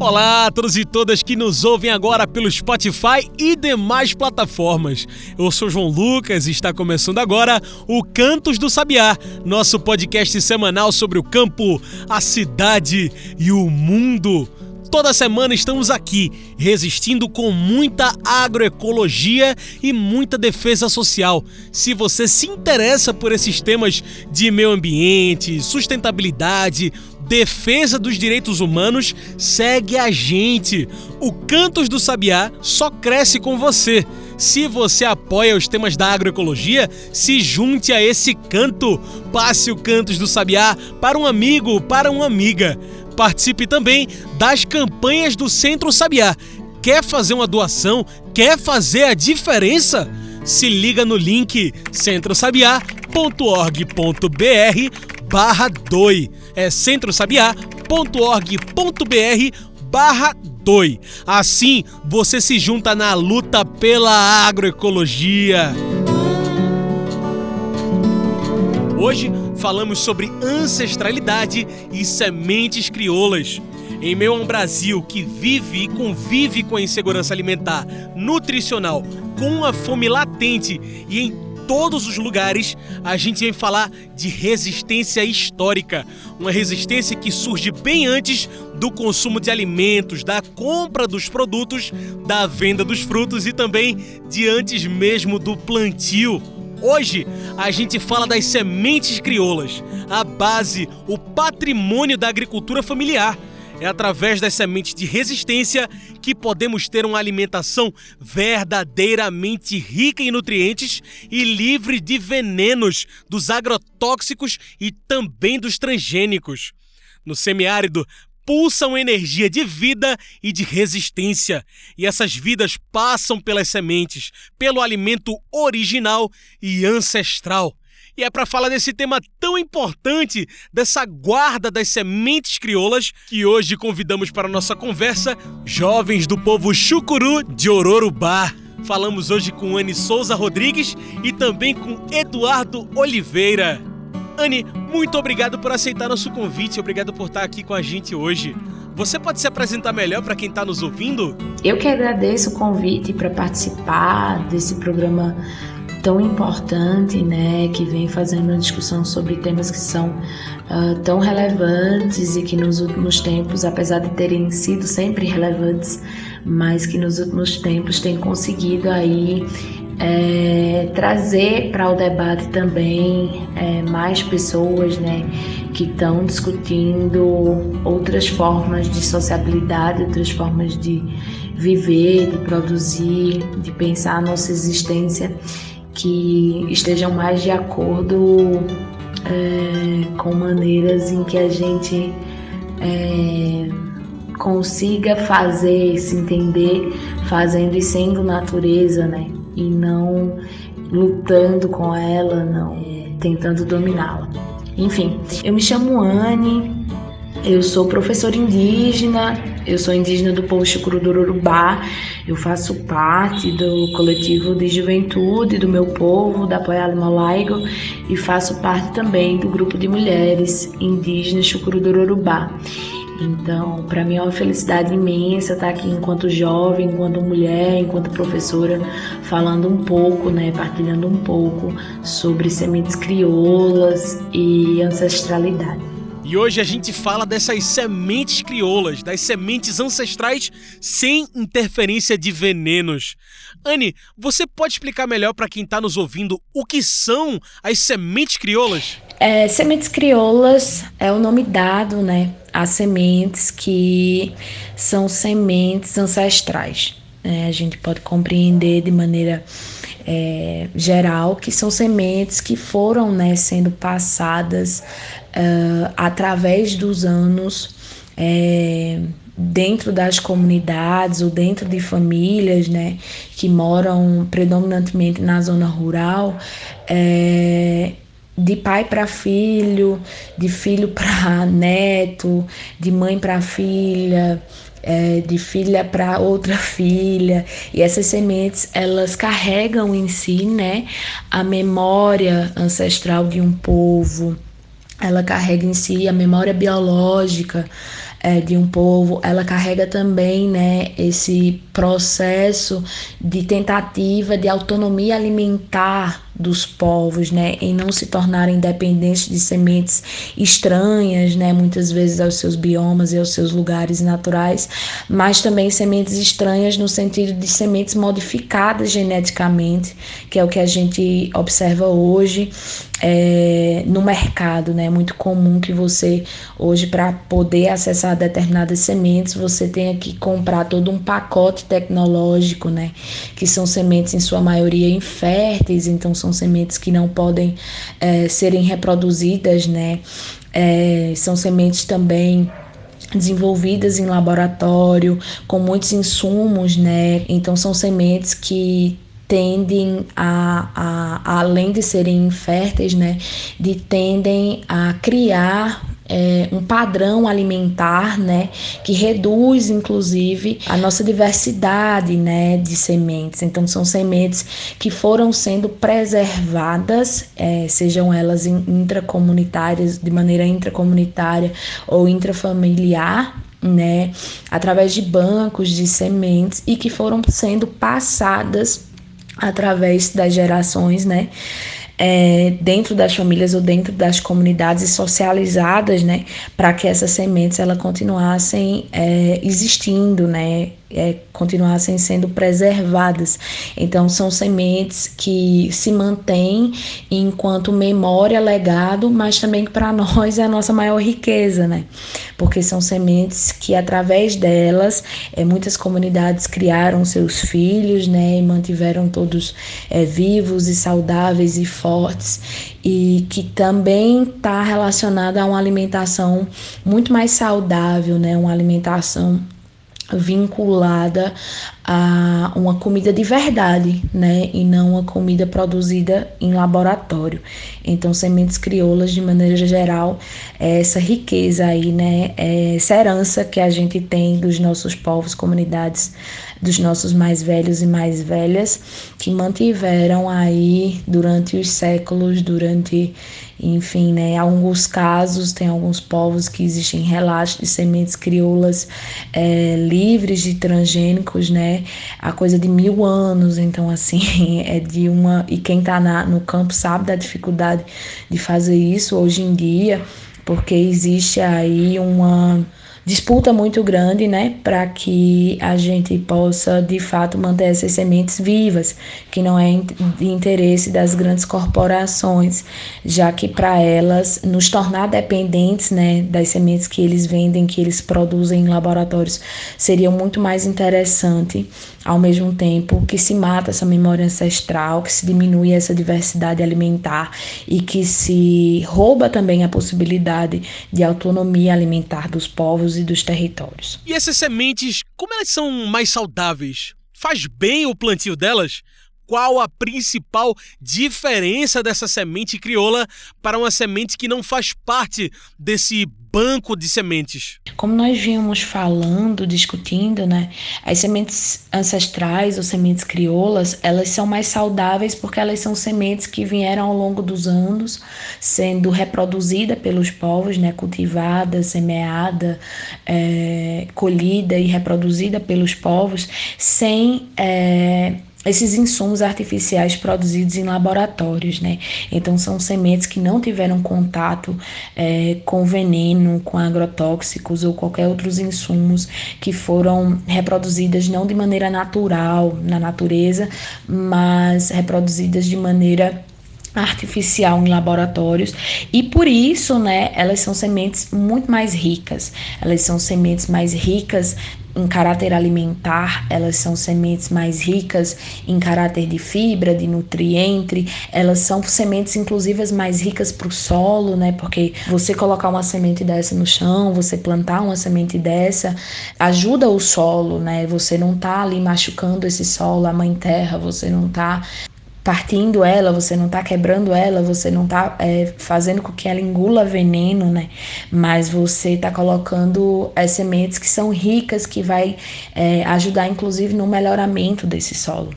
Olá a todos e todas que nos ouvem agora pelo Spotify e demais plataformas. Eu sou João Lucas e está começando agora o Cantos do Sabiá, nosso podcast semanal sobre o campo, a cidade e o mundo. Toda semana estamos aqui, resistindo com muita agroecologia e muita defesa social. Se você se interessa por esses temas de meio ambiente, sustentabilidade, defesa dos direitos humanos, segue a gente. O Cantos do Sabiá só cresce com você. Se você apoia os temas da agroecologia, se junte a esse canto. Passe o Cantos do Sabiá para um amigo, para uma amiga. Participe também das campanhas do Centro Sabiá. Quer fazer uma doação? Quer fazer a diferença? Se liga no link centrosabiá.org.br barra doi. É centrosabiá.org.br barra doi. Assim você se junta na luta pela agroecologia. Hoje falamos sobre ancestralidade e sementes crioulas. Em meio a um Brasil que vive e convive com a insegurança alimentar, nutricional, com a fome latente e em todos os lugares, a gente vem falar de resistência histórica. Uma resistência que surge bem antes do consumo de alimentos, da compra dos produtos, da venda dos frutos e também de antes mesmo do plantio. Hoje a gente fala das sementes crioulas, a base, o patrimônio da agricultura familiar é através das sementes de resistência que podemos ter uma alimentação verdadeiramente rica em nutrientes e livre de venenos dos agrotóxicos e também dos transgênicos. No semiárido, pulsam energia de vida e de resistência, e essas vidas passam pelas sementes, pelo alimento original e ancestral. E é para falar desse tema tão importante, dessa guarda das sementes crioulas, que hoje convidamos para nossa conversa jovens do povo Chucuru de Ororubá. Falamos hoje com Anne Souza Rodrigues e também com Eduardo Oliveira. Anne, muito obrigado por aceitar nosso convite, obrigado por estar aqui com a gente hoje. Você pode se apresentar melhor para quem está nos ouvindo? Eu que agradeço o convite para participar desse programa tão importante, né, que vem fazendo uma discussão sobre temas que são uh, tão relevantes e que nos últimos tempos, apesar de terem sido sempre relevantes, mas que nos últimos tempos tem conseguido aí é, trazer para o debate também é, mais pessoas, né, que estão discutindo outras formas de sociabilidade, outras formas de viver, de produzir, de pensar a nossa existência que estejam mais de acordo é, com maneiras em que a gente é, consiga fazer, se entender fazendo e sendo natureza, né? E não lutando com ela, não é, tentando dominá-la. Enfim, eu me chamo Anne, eu sou professora indígena, eu sou indígena do povo Chucuru do Urubá, eu faço parte do coletivo de juventude do meu povo, da Poiala Malaigo, e faço parte também do grupo de mulheres indígenas Chucuru do Urubá. Então, para mim é uma felicidade imensa estar aqui enquanto jovem, enquanto mulher, enquanto professora, falando um pouco, né, partilhando um pouco sobre sementes crioulas e ancestralidade. E hoje a gente fala dessas sementes crioulas, das sementes ancestrais sem interferência de venenos. Anne, você pode explicar melhor para quem está nos ouvindo o que são as sementes crioulas? É, sementes crioulas é o nome dado, né, a sementes que são sementes ancestrais. É, a gente pode compreender de maneira é, geral que são sementes que foram né, sendo passadas uh, através dos anos é, dentro das comunidades ou dentro de famílias né, que moram predominantemente na zona rural, é, de pai para filho, de filho para neto, de mãe para filha, é, de filha para outra filha. E essas sementes, elas carregam em si, né, a memória ancestral de um povo. Ela carrega em si a memória biológica é, de um povo, ela carrega também né, esse processo de tentativa de autonomia alimentar dos povos, né, em não se tornarem dependentes de sementes estranhas, né, muitas vezes aos seus biomas e aos seus lugares naturais, mas também sementes estranhas no sentido de sementes modificadas geneticamente, que é o que a gente observa hoje é, no mercado, né, é muito comum que você hoje para poder acessar determinadas sementes você tenha que comprar todo um pacote tecnológico, né, que são sementes em sua maioria inférteis, então são sementes que não podem é, serem reproduzidas, né? É, são sementes também desenvolvidas em laboratório com muitos insumos, né? Então são sementes que tendem a, a, além de serem inférteis, né, de tendem a criar é, um padrão alimentar, né, que reduz inclusive a nossa diversidade, né, de sementes. Então são sementes que foram sendo preservadas, é, sejam elas intracomunitárias, de maneira intracomunitária ou intrafamiliar, né, através de bancos de sementes e que foram sendo passadas através das gerações, né? É, dentro das famílias ou dentro das comunidades socializadas, né, para que essas sementes ela continuassem é, existindo, né, é, continuassem sendo preservadas. Então, são sementes que se mantêm enquanto memória, legado, mas também para nós é a nossa maior riqueza, né? Porque são sementes que, através delas, é, muitas comunidades criaram seus filhos, né? E mantiveram todos é, vivos e saudáveis e fortes, e que também está relacionada a uma alimentação muito mais saudável, né? Uma alimentação vinculada a uma comida de verdade, né, e não uma comida produzida em laboratório. Então, sementes crioulas, de maneira geral, é essa riqueza aí, né, é essa herança que a gente tem dos nossos povos, comunidades, dos nossos mais velhos e mais velhas, que mantiveram aí durante os séculos, durante enfim, né, alguns casos, tem alguns povos que existem relatos de sementes crioulas é, livres de transgênicos, né, a coisa de mil anos. Então, assim, é de uma. E quem está no campo sabe da dificuldade de fazer isso hoje em dia, porque existe aí uma disputa muito grande, né, para que a gente possa de fato manter essas sementes vivas, que não é de interesse das grandes corporações, já que para elas nos tornar dependentes, né, das sementes que eles vendem, que eles produzem em laboratórios, seria muito mais interessante ao mesmo tempo que se mata essa memória ancestral, que se diminui essa diversidade alimentar e que se rouba também a possibilidade de autonomia alimentar dos povos e dos territórios. E essas sementes, como elas são mais saudáveis? Faz bem o plantio delas? Qual a principal diferença dessa semente crioula para uma semente que não faz parte desse banco de sementes. Como nós vínhamos falando, discutindo, né? As sementes ancestrais ou sementes crioulas, elas são mais saudáveis porque elas são sementes que vieram ao longo dos anos sendo reproduzidas pelos povos, né? Cultivada, semeada, é, colhida e reproduzida pelos povos sem é, esses insumos artificiais produzidos em laboratórios, né? Então são sementes que não tiveram contato é, com veneno, com agrotóxicos ou qualquer outros insumos que foram reproduzidas não de maneira natural na natureza, mas reproduzidas de maneira artificial em laboratórios e por isso, né, elas são sementes muito mais ricas. Elas são sementes mais ricas em caráter alimentar, elas são sementes mais ricas em caráter de fibra, de nutriente, elas são sementes inclusive mais ricas para o solo, né? Porque você colocar uma semente dessa no chão, você plantar uma semente dessa, ajuda o solo, né? Você não tá ali machucando esse solo, a mãe terra, você não tá partindo ela, você não está quebrando ela, você não está é, fazendo com que ela engula veneno, né? Mas você está colocando as sementes que são ricas, que vai é, ajudar inclusive no melhoramento desse solo.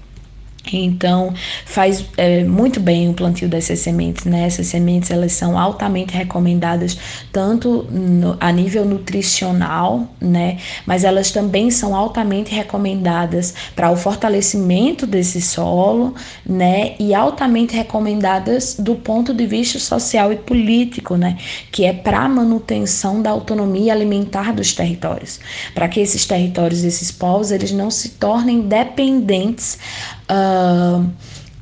Então, faz é, muito bem o plantio dessas sementes, né? Essas sementes, elas são altamente recomendadas tanto no, a nível nutricional, né? Mas elas também são altamente recomendadas para o fortalecimento desse solo, né? E altamente recomendadas do ponto de vista social e político, né? Que é para a manutenção da autonomia alimentar dos territórios, para que esses territórios, esses povos, eles não se tornem dependentes uh,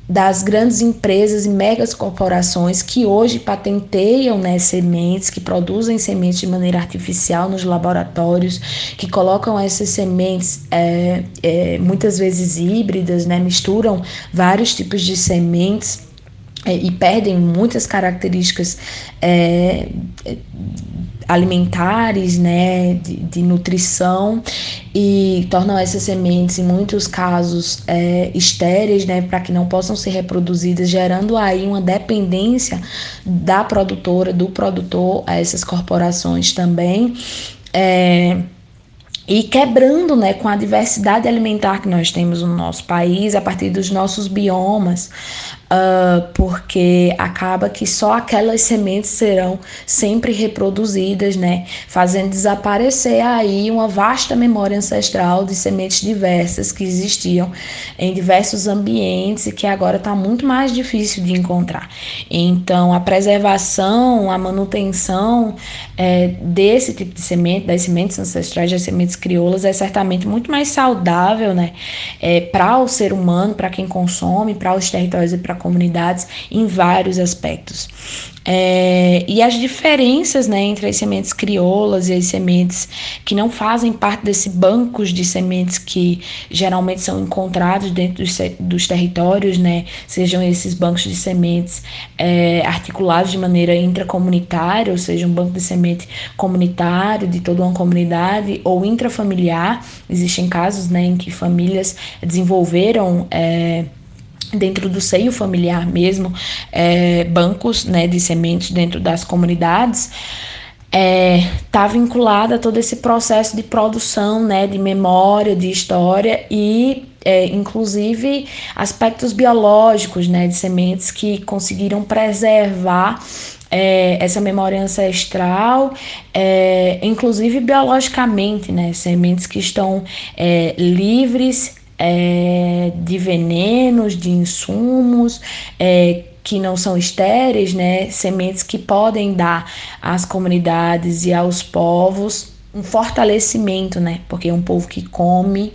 das grandes empresas e megas corporações que hoje patenteiam né, sementes, que produzem sementes de maneira artificial nos laboratórios, que colocam essas sementes é, é, muitas vezes híbridas, né, misturam vários tipos de sementes é, e perdem muitas características é, alimentares, né, de, de, nutrição e tornam essas sementes, em muitos casos, é, estéreis, né, para que não possam ser reproduzidas, gerando aí uma dependência da produtora, do produtor a essas corporações também. É, e quebrando né, com a diversidade alimentar que nós temos no nosso país, a partir dos nossos biomas, uh, porque acaba que só aquelas sementes serão sempre reproduzidas, né, fazendo desaparecer aí uma vasta memória ancestral de sementes diversas que existiam em diversos ambientes e que agora está muito mais difícil de encontrar. Então, a preservação, a manutenção é, desse tipo de semente, das sementes ancestrais, das sementes crioulas, é certamente muito mais saudável, né, é, para o ser humano, para quem consome, para os territórios e para comunidades em vários aspectos. É, e as diferenças né, entre as sementes crioulas e as sementes que não fazem parte desse bancos de sementes que geralmente são encontrados dentro dos, dos territórios, né, sejam esses bancos de sementes é, articulados de maneira intracomunitária, ou seja, um banco de semente comunitário de toda uma comunidade, ou intrafamiliar. Existem casos né, em que famílias desenvolveram. É, dentro do seio familiar mesmo, é, bancos né, de sementes dentro das comunidades, está é, tá vinculada a todo esse processo de produção né, de memória, de história e é, inclusive aspectos biológicos né, de sementes que conseguiram preservar é, essa memória ancestral, é, inclusive biologicamente, né, sementes que estão é, livres é, de venenos, de insumos, é, que não são estéreis, né? Sementes que podem dar às comunidades e aos povos um fortalecimento, né? Porque um povo que come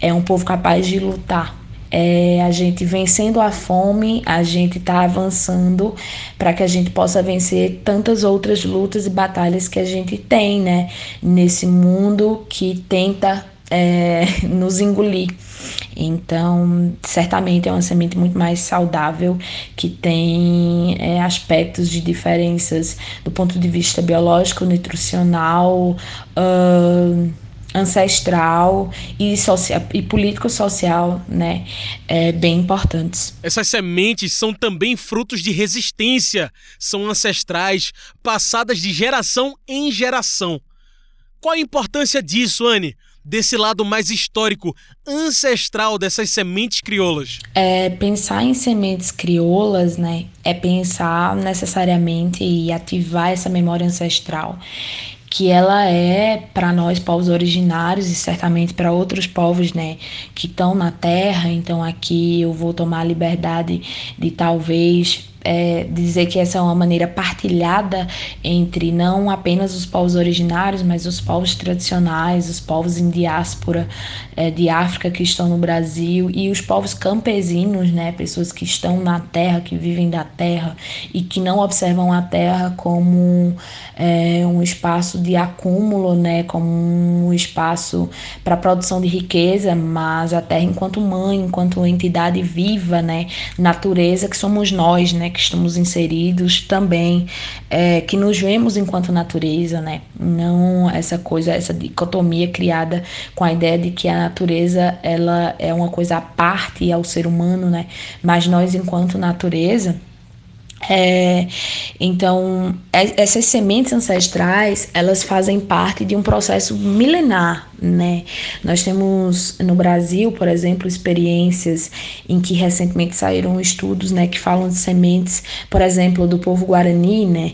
é um povo capaz de lutar. É, a gente vencendo a fome, a gente está avançando para que a gente possa vencer tantas outras lutas e batalhas que a gente tem, né? Nesse mundo que tenta é, nos engolir. Então, certamente é uma semente muito mais saudável, que tem é, aspectos de diferenças do ponto de vista biológico, nutricional, uh, ancestral e, e político-social, né, é, bem importantes. Essas sementes são também frutos de resistência, são ancestrais, passadas de geração em geração. Qual a importância disso, Anne? Desse lado mais histórico, ancestral dessas sementes crioulas? É, pensar em sementes crioulas, né, é pensar necessariamente e ativar essa memória ancestral que ela é para nós povos originários e certamente para outros povos, né, que estão na terra. Então aqui eu vou tomar a liberdade de talvez é, dizer que essa é uma maneira partilhada entre não apenas os povos originários, mas os povos tradicionais, os povos em diáspora é, de África que estão no Brasil e os povos campesinos, né, pessoas que estão na terra, que vivem da terra e que não observam a terra como é, um espaço de acúmulo, né, como um espaço para produção de riqueza, mas a terra enquanto mãe, enquanto entidade viva, né, natureza que somos nós, né, que estamos inseridos também, é, que nos vemos enquanto natureza, né? Não essa coisa, essa dicotomia criada com a ideia de que a natureza ela é uma coisa à parte ao ser humano, né? Mas nós enquanto natureza é, então, essas sementes ancestrais, elas fazem parte de um processo milenar, né? Nós temos no Brasil, por exemplo, experiências em que recentemente saíram estudos, né, que falam de sementes, por exemplo, do povo guarani, né?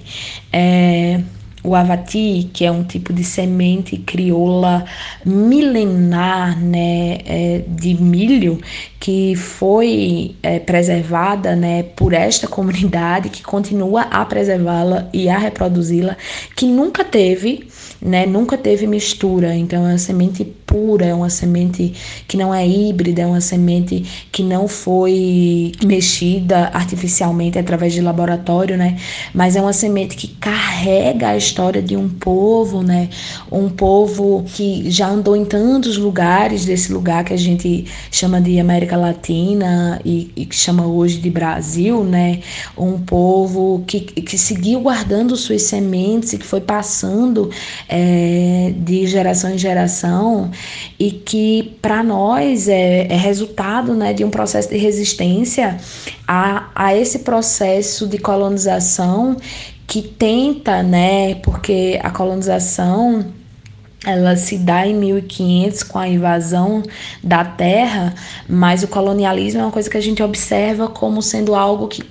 É, o avati, que é um tipo de semente crioula milenar né, é, de milho, que foi é, preservada né, por esta comunidade, que continua a preservá-la e a reproduzi-la, que nunca teve né? Nunca teve mistura, então é uma semente pura, é uma semente que não é híbrida, é uma semente que não foi mexida artificialmente através de laboratório, né? Mas é uma semente que carrega a história de um povo, né? Um povo que já andou em tantos lugares desse lugar que a gente chama de América Latina e, e que chama hoje de Brasil, né? Um povo que, que seguiu guardando suas sementes e que foi passando é, de geração em geração e que para nós é, é, resultado né, de um processo de resistência a, a esse processo de colonização que tenta, né, porque a colonização ela se dá em 1500 com a invasão da terra, mas o colonialismo é uma coisa que a gente observa como sendo algo que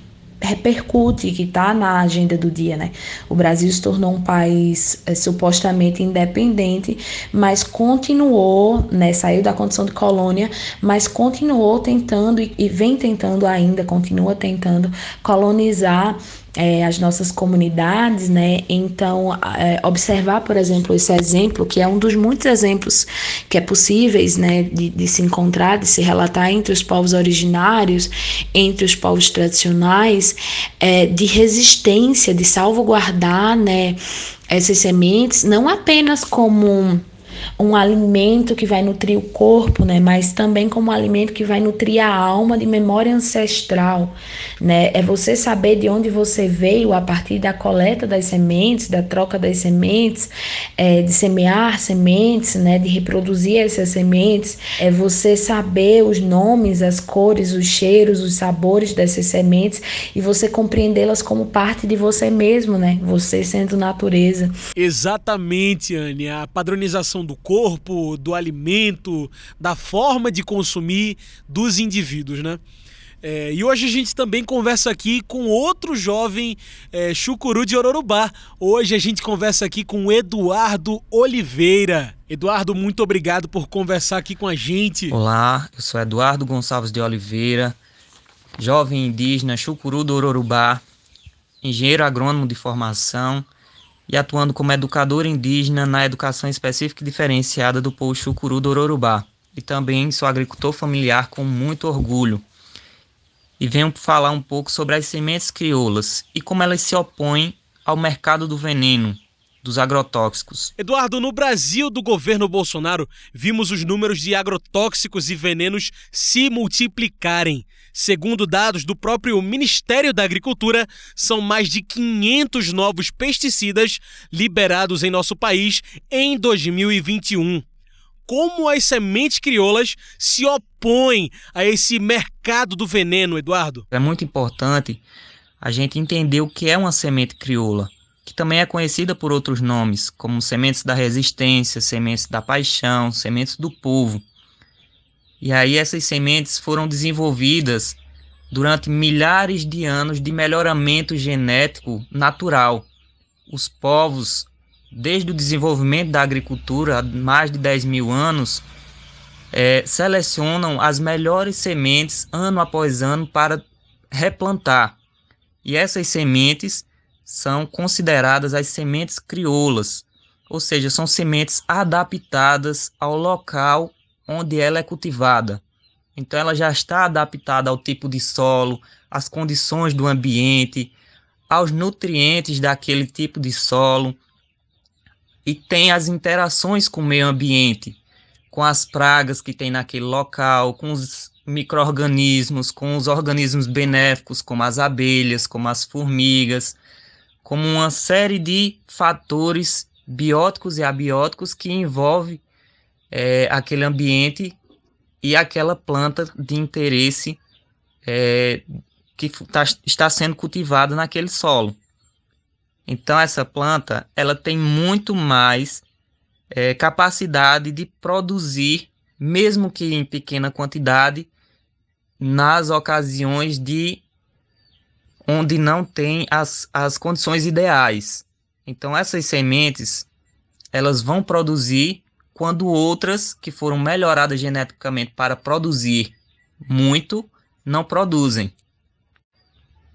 repercute, que está na agenda do dia, né? O Brasil se tornou um país é, supostamente independente, mas continuou, né? Saiu da condição de colônia, mas continuou tentando e, e vem tentando ainda, continua tentando colonizar é, as nossas comunidades, né? Então, é, observar, por exemplo, esse exemplo, que é um dos muitos exemplos que é possíveis, né, de, de se encontrar, de se relatar entre os povos originários, entre os povos tradicionais, é, de resistência, de salvaguardar, né, essas sementes, não apenas como um alimento que vai nutrir o corpo, né, mas também como um alimento que vai nutrir a alma de memória ancestral, né? É você saber de onde você veio a partir da coleta das sementes, da troca das sementes, é, de semear sementes, né, de reproduzir essas sementes, é você saber os nomes, as cores, os cheiros, os sabores dessas sementes e você compreendê-las como parte de você mesmo, né? Você sendo natureza. Exatamente, Anne, a padronização do corpo, do alimento, da forma de consumir dos indivíduos, né? É, e hoje a gente também conversa aqui com outro jovem é, chucuru de Ororubá. Hoje a gente conversa aqui com Eduardo Oliveira. Eduardo, muito obrigado por conversar aqui com a gente. Olá, eu sou Eduardo Gonçalves de Oliveira, jovem indígena chucuru do Ororubá, engenheiro agrônomo de formação e atuando como educador indígena na educação específica e diferenciada do povo chucuru do Ororubá. E também sou agricultor familiar com muito orgulho. E venho falar um pouco sobre as sementes crioulas e como elas se opõem ao mercado do veneno, dos agrotóxicos. Eduardo, no Brasil do governo Bolsonaro, vimos os números de agrotóxicos e venenos se multiplicarem. Segundo dados do próprio Ministério da Agricultura, são mais de 500 novos pesticidas liberados em nosso país em 2021. Como as sementes crioulas se opõem a esse mercado do veneno, Eduardo? É muito importante a gente entender o que é uma semente crioula, que também é conhecida por outros nomes, como sementes da resistência, sementes da paixão, sementes do povo. E aí essas sementes foram desenvolvidas durante milhares de anos de melhoramento genético natural. Os povos, desde o desenvolvimento da agricultura há mais de 10 mil anos, é, selecionam as melhores sementes ano após ano para replantar. E essas sementes são consideradas as sementes crioulas, ou seja, são sementes adaptadas ao local onde ela é cultivada. Então ela já está adaptada ao tipo de solo, às condições do ambiente, aos nutrientes daquele tipo de solo e tem as interações com o meio ambiente, com as pragas que tem naquele local, com os micro-organismos, com os organismos benéficos, como as abelhas, como as formigas, como uma série de fatores bióticos e abióticos que envolve é, aquele ambiente e aquela planta de interesse é, que tá, está sendo cultivada naquele solo. Então essa planta ela tem muito mais é, capacidade de produzir, mesmo que em pequena quantidade, nas ocasiões de onde não tem as, as condições ideais. Então essas sementes elas vão produzir quando outras que foram melhoradas geneticamente para produzir muito não produzem.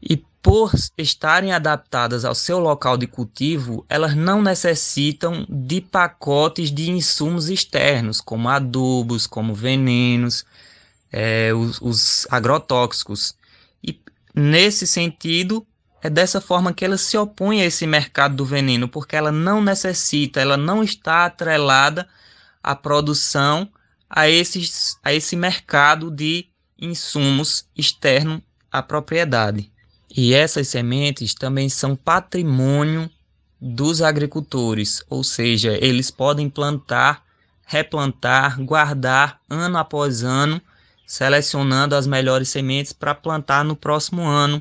E por estarem adaptadas ao seu local de cultivo, elas não necessitam de pacotes de insumos externos, como adubos, como venenos, é, os, os agrotóxicos. Nesse sentido, é dessa forma que ela se opõe a esse mercado do veneno, porque ela não necessita, ela não está atrelada à produção a, esses, a esse mercado de insumos externo à propriedade. E essas sementes também são patrimônio dos agricultores, ou seja, eles podem plantar, replantar, guardar ano após ano, selecionando as melhores sementes para plantar no próximo ano.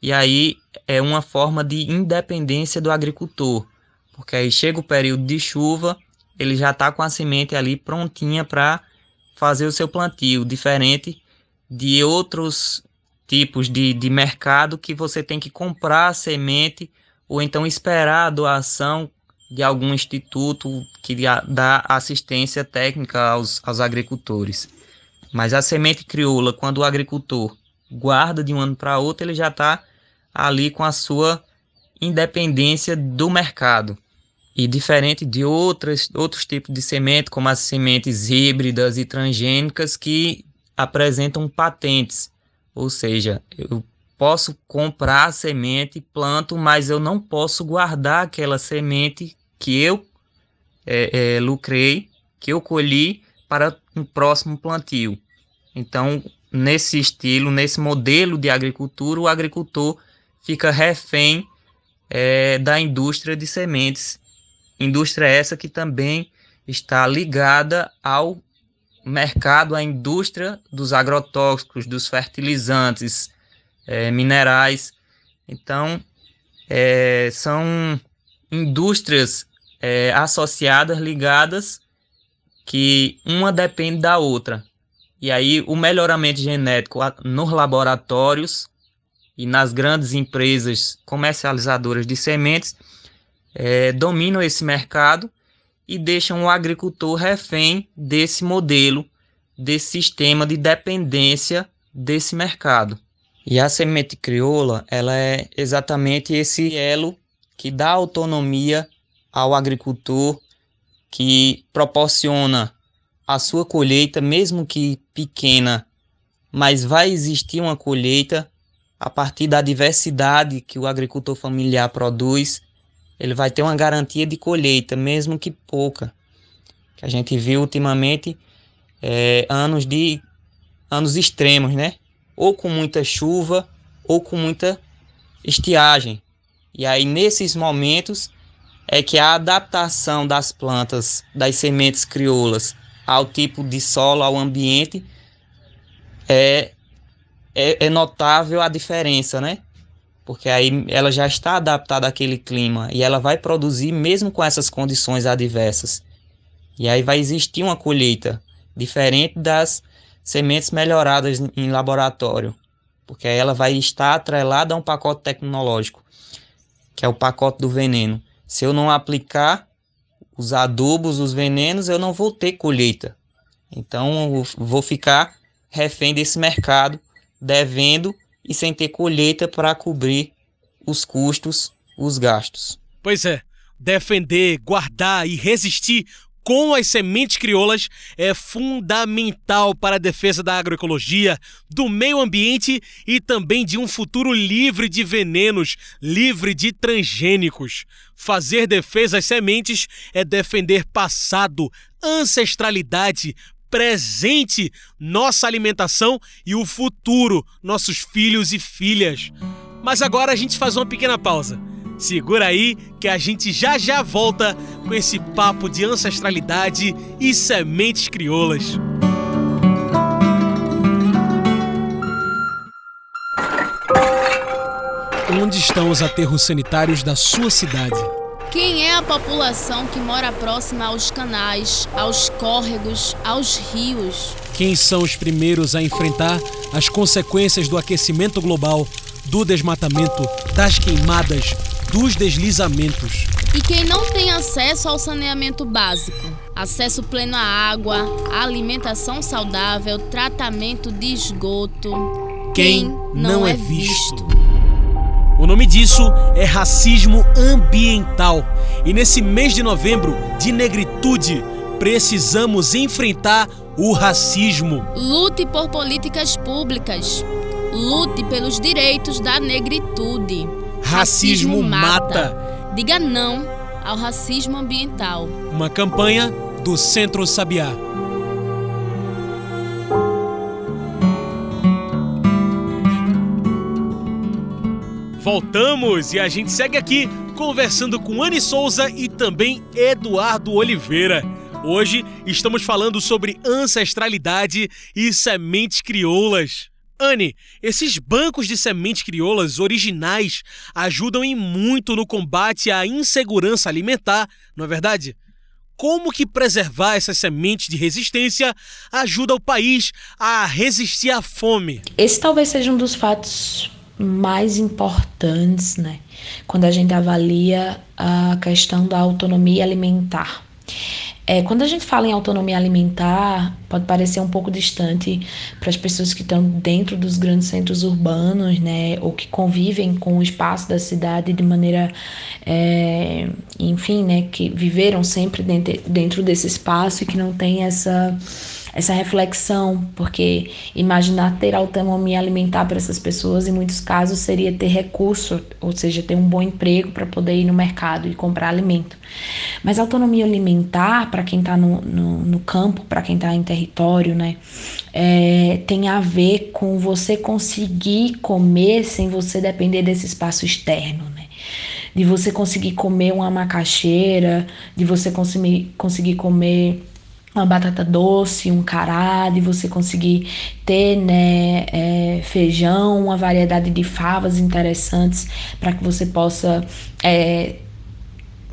E aí é uma forma de independência do agricultor, porque aí chega o período de chuva, ele já está com a semente ali prontinha para fazer o seu plantio, diferente de outros tipos de, de mercado que você tem que comprar a semente ou então esperar a doação de algum instituto que dá assistência técnica aos, aos agricultores. Mas a semente crioula, quando o agricultor guarda de um ano para outro, ele já está ali com a sua independência do mercado. E diferente de outras, outros tipos de semente, como as sementes híbridas e transgênicas, que apresentam patentes. Ou seja, eu posso comprar a semente, planto, mas eu não posso guardar aquela semente que eu é, é, lucrei, que eu colhi para um próximo plantio. Então, nesse estilo, nesse modelo de agricultura, o agricultor fica refém é, da indústria de sementes. Indústria essa que também está ligada ao mercado, a indústria dos agrotóxicos, dos fertilizantes, é, minerais. Então, é, são indústrias é, associadas, ligadas, que uma depende da outra. E aí, o melhoramento genético nos laboratórios e nas grandes empresas comercializadoras de sementes é, dominam esse mercado e deixam o agricultor refém desse modelo, desse sistema de dependência desse mercado. E a semente crioula, ela é exatamente esse elo que dá autonomia ao agricultor, que proporciona a sua colheita, mesmo que pequena, mas vai existir uma colheita a partir da diversidade que o agricultor familiar produz ele vai ter uma garantia de colheita, mesmo que pouca. Que a gente viu ultimamente é, anos de anos extremos, né? Ou com muita chuva ou com muita estiagem. E aí nesses momentos é que a adaptação das plantas, das sementes crioulas ao tipo de solo, ao ambiente, é, é, é notável a diferença, né? porque aí ela já está adaptada àquele clima e ela vai produzir mesmo com essas condições adversas. E aí vai existir uma colheita diferente das sementes melhoradas em laboratório, porque ela vai estar atrelada a um pacote tecnológico, que é o pacote do veneno. Se eu não aplicar os adubos, os venenos, eu não vou ter colheita. Então vou ficar refém desse mercado, devendo e sem ter colheita para cobrir os custos, os gastos. Pois é, defender, guardar e resistir com as sementes crioulas é fundamental para a defesa da agroecologia, do meio ambiente e também de um futuro livre de venenos, livre de transgênicos. Fazer defesa às sementes é defender passado, ancestralidade, presente nossa alimentação e o futuro, nossos filhos e filhas. Mas agora a gente faz uma pequena pausa. Segura aí que a gente já já volta com esse papo de ancestralidade e sementes crioulas. Onde estão os aterros sanitários da sua cidade? Quem é a população que mora próxima aos canais, aos córregos, aos rios? Quem são os primeiros a enfrentar as consequências do aquecimento global, do desmatamento, das queimadas, dos deslizamentos? E quem não tem acesso ao saneamento básico? Acesso pleno à água, alimentação saudável, tratamento de esgoto. Quem, quem não, não, é, é visto? visto? O nome disso é racismo ambiental. E nesse mês de novembro de negritude, precisamos enfrentar o racismo. Lute por políticas públicas. Lute pelos direitos da negritude. Racismo, racismo mata. mata. Diga não ao racismo ambiental. Uma campanha do Centro Sabiá. Voltamos e a gente segue aqui conversando com Anne Souza e também Eduardo Oliveira. Hoje estamos falando sobre ancestralidade e sementes crioulas. Anne, esses bancos de sementes crioulas originais ajudam em muito no combate à insegurança alimentar, não é verdade? Como que preservar essas sementes de resistência ajuda o país a resistir à fome? Esse talvez seja um dos fatos mais importantes, né? Quando a gente avalia a questão da autonomia alimentar. É, quando a gente fala em autonomia alimentar, pode parecer um pouco distante para as pessoas que estão dentro dos grandes centros urbanos, né, ou que convivem com o espaço da cidade de maneira, é, enfim, né, que viveram sempre dentro, dentro desse espaço e que não tem essa essa reflexão, porque imaginar ter autonomia alimentar para essas pessoas, em muitos casos, seria ter recurso, ou seja, ter um bom emprego para poder ir no mercado e comprar alimento. Mas autonomia alimentar, para quem está no, no, no, campo, para quem está em território, né, é, tem a ver com você conseguir comer sem você depender desse espaço externo, né? De você conseguir comer uma macaxeira, de você conseguir, conseguir comer uma batata doce, um cará, de você conseguir ter né, é, feijão, uma variedade de favas interessantes para que você possa é,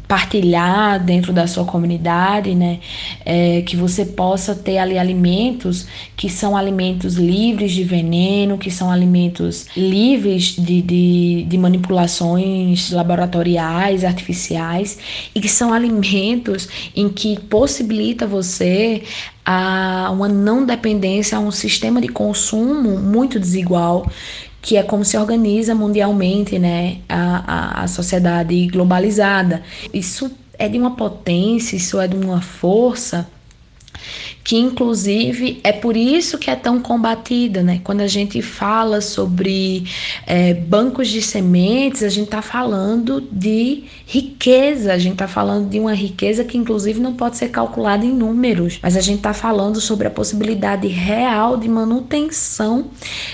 partilhar dentro da sua comunidade, né? É, que você possa ter ali alimentos que são alimentos livres de veneno, que são alimentos livres de, de, de manipulações laboratoriais, artificiais, e que são alimentos em que possibilita você a uma não dependência a um sistema de consumo muito desigual que é como se organiza mundialmente né, a, a, a sociedade globalizada. Isso é de uma potência, isso é de uma força que inclusive é por isso que é tão combatida, né? Quando a gente fala sobre é, bancos de sementes, a gente está falando de riqueza, a gente está falando de uma riqueza que inclusive não pode ser calculada em números, mas a gente está falando sobre a possibilidade real de manutenção,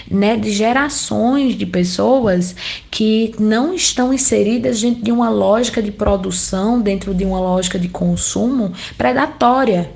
né, de gerações de pessoas que não estão inseridas dentro de uma lógica de produção, dentro de uma lógica de consumo predatória.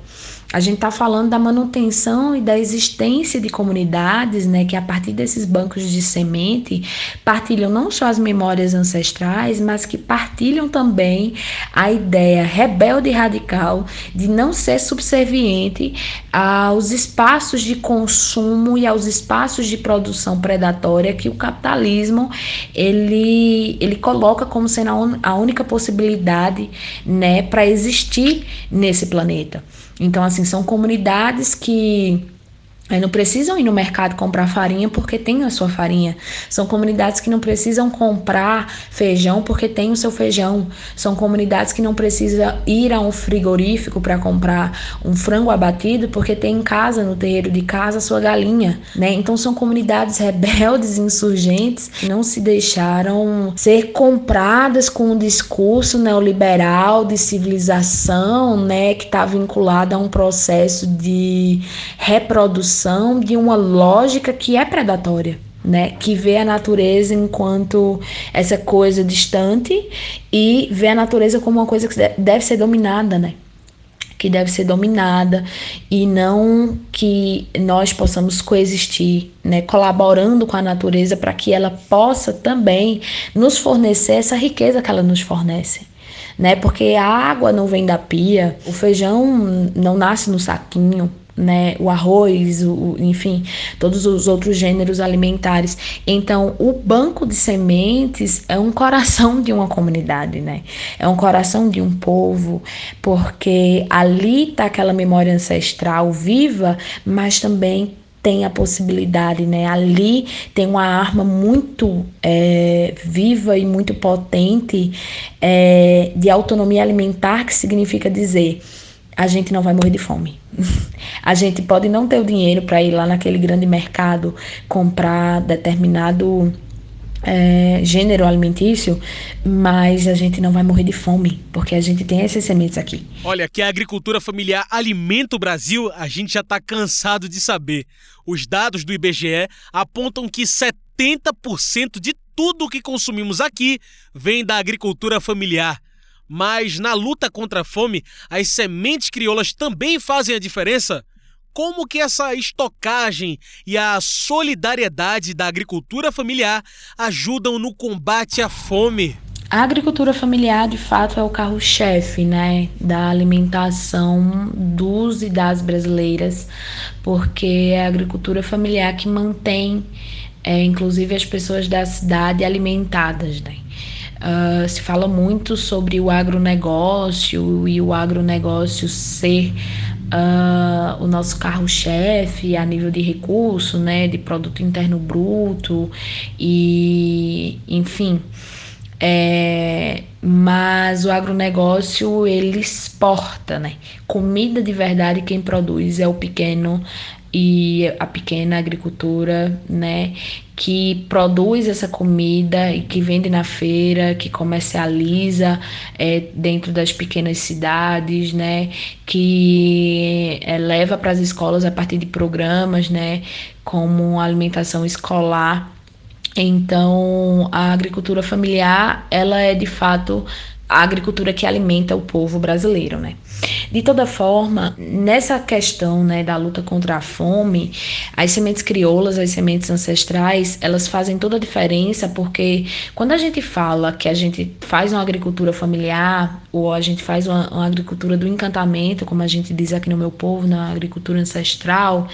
A gente está falando da manutenção e da existência de comunidades, né, que a partir desses bancos de semente partilham não só as memórias ancestrais, mas que partilham também a ideia rebelde e radical de não ser subserviente aos espaços de consumo e aos espaços de produção predatória que o capitalismo ele, ele coloca como sendo a única possibilidade, né, para existir nesse planeta. Então, assim, são comunidades que Aí não precisam ir no mercado comprar farinha porque tem a sua farinha. São comunidades que não precisam comprar feijão porque tem o seu feijão. São comunidades que não precisam ir a um frigorífico para comprar um frango abatido porque tem em casa, no terreiro de casa, a sua galinha. Né? Então são comunidades rebeldes, insurgentes, que não se deixaram ser compradas com um discurso neoliberal de civilização, né, que está vinculado a um processo de reprodução de uma lógica que é predatória. Né, que vê a natureza enquanto essa coisa distante e vê a natureza como uma coisa que deve ser dominada, né? Que deve ser dominada e não que nós possamos coexistir, né, colaborando com a natureza para que ela possa também nos fornecer essa riqueza que ela nos fornece. Né? Porque a água não vem da pia, o feijão não nasce no saquinho, né, o arroz, o, enfim, todos os outros gêneros alimentares. Então, o banco de sementes é um coração de uma comunidade, né? É um coração de um povo, porque ali está aquela memória ancestral viva, mas também tem a possibilidade, né? Ali tem uma arma muito é, viva e muito potente é, de autonomia alimentar, que significa dizer a gente não vai morrer de fome. A gente pode não ter o dinheiro para ir lá naquele grande mercado comprar determinado é, gênero alimentício, mas a gente não vai morrer de fome, porque a gente tem essas sementes aqui. Olha, que a agricultura familiar alimenta o Brasil, a gente já está cansado de saber. Os dados do IBGE apontam que 70% de tudo que consumimos aqui vem da agricultura familiar. Mas na luta contra a fome, as sementes crioulas também fazem a diferença? Como que essa estocagem e a solidariedade da agricultura familiar ajudam no combate à fome? A agricultura familiar, de fato, é o carro-chefe, né, da alimentação dos e das brasileiras, porque é a agricultura familiar que mantém, é, inclusive, as pessoas da cidade alimentadas, né. Uh, se fala muito sobre o agronegócio e o agronegócio ser uh, o nosso carro-chefe a nível de recurso, né, de produto interno bruto e, enfim. É, mas o agronegócio ele exporta, né? Comida de verdade quem produz é o pequeno e a pequena agricultura, né, que produz essa comida e que vende na feira, que comercializa é, dentro das pequenas cidades, né, que é, leva para as escolas a partir de programas, né, como alimentação escolar. Então, a agricultura familiar, ela é de fato a agricultura que alimenta o povo brasileiro, né? De toda forma, nessa questão né, da luta contra a fome, as sementes crioulas, as sementes ancestrais, elas fazem toda a diferença porque quando a gente fala que a gente faz uma agricultura familiar ou a gente faz uma, uma agricultura do encantamento, como a gente diz aqui no meu povo, na agricultura ancestral,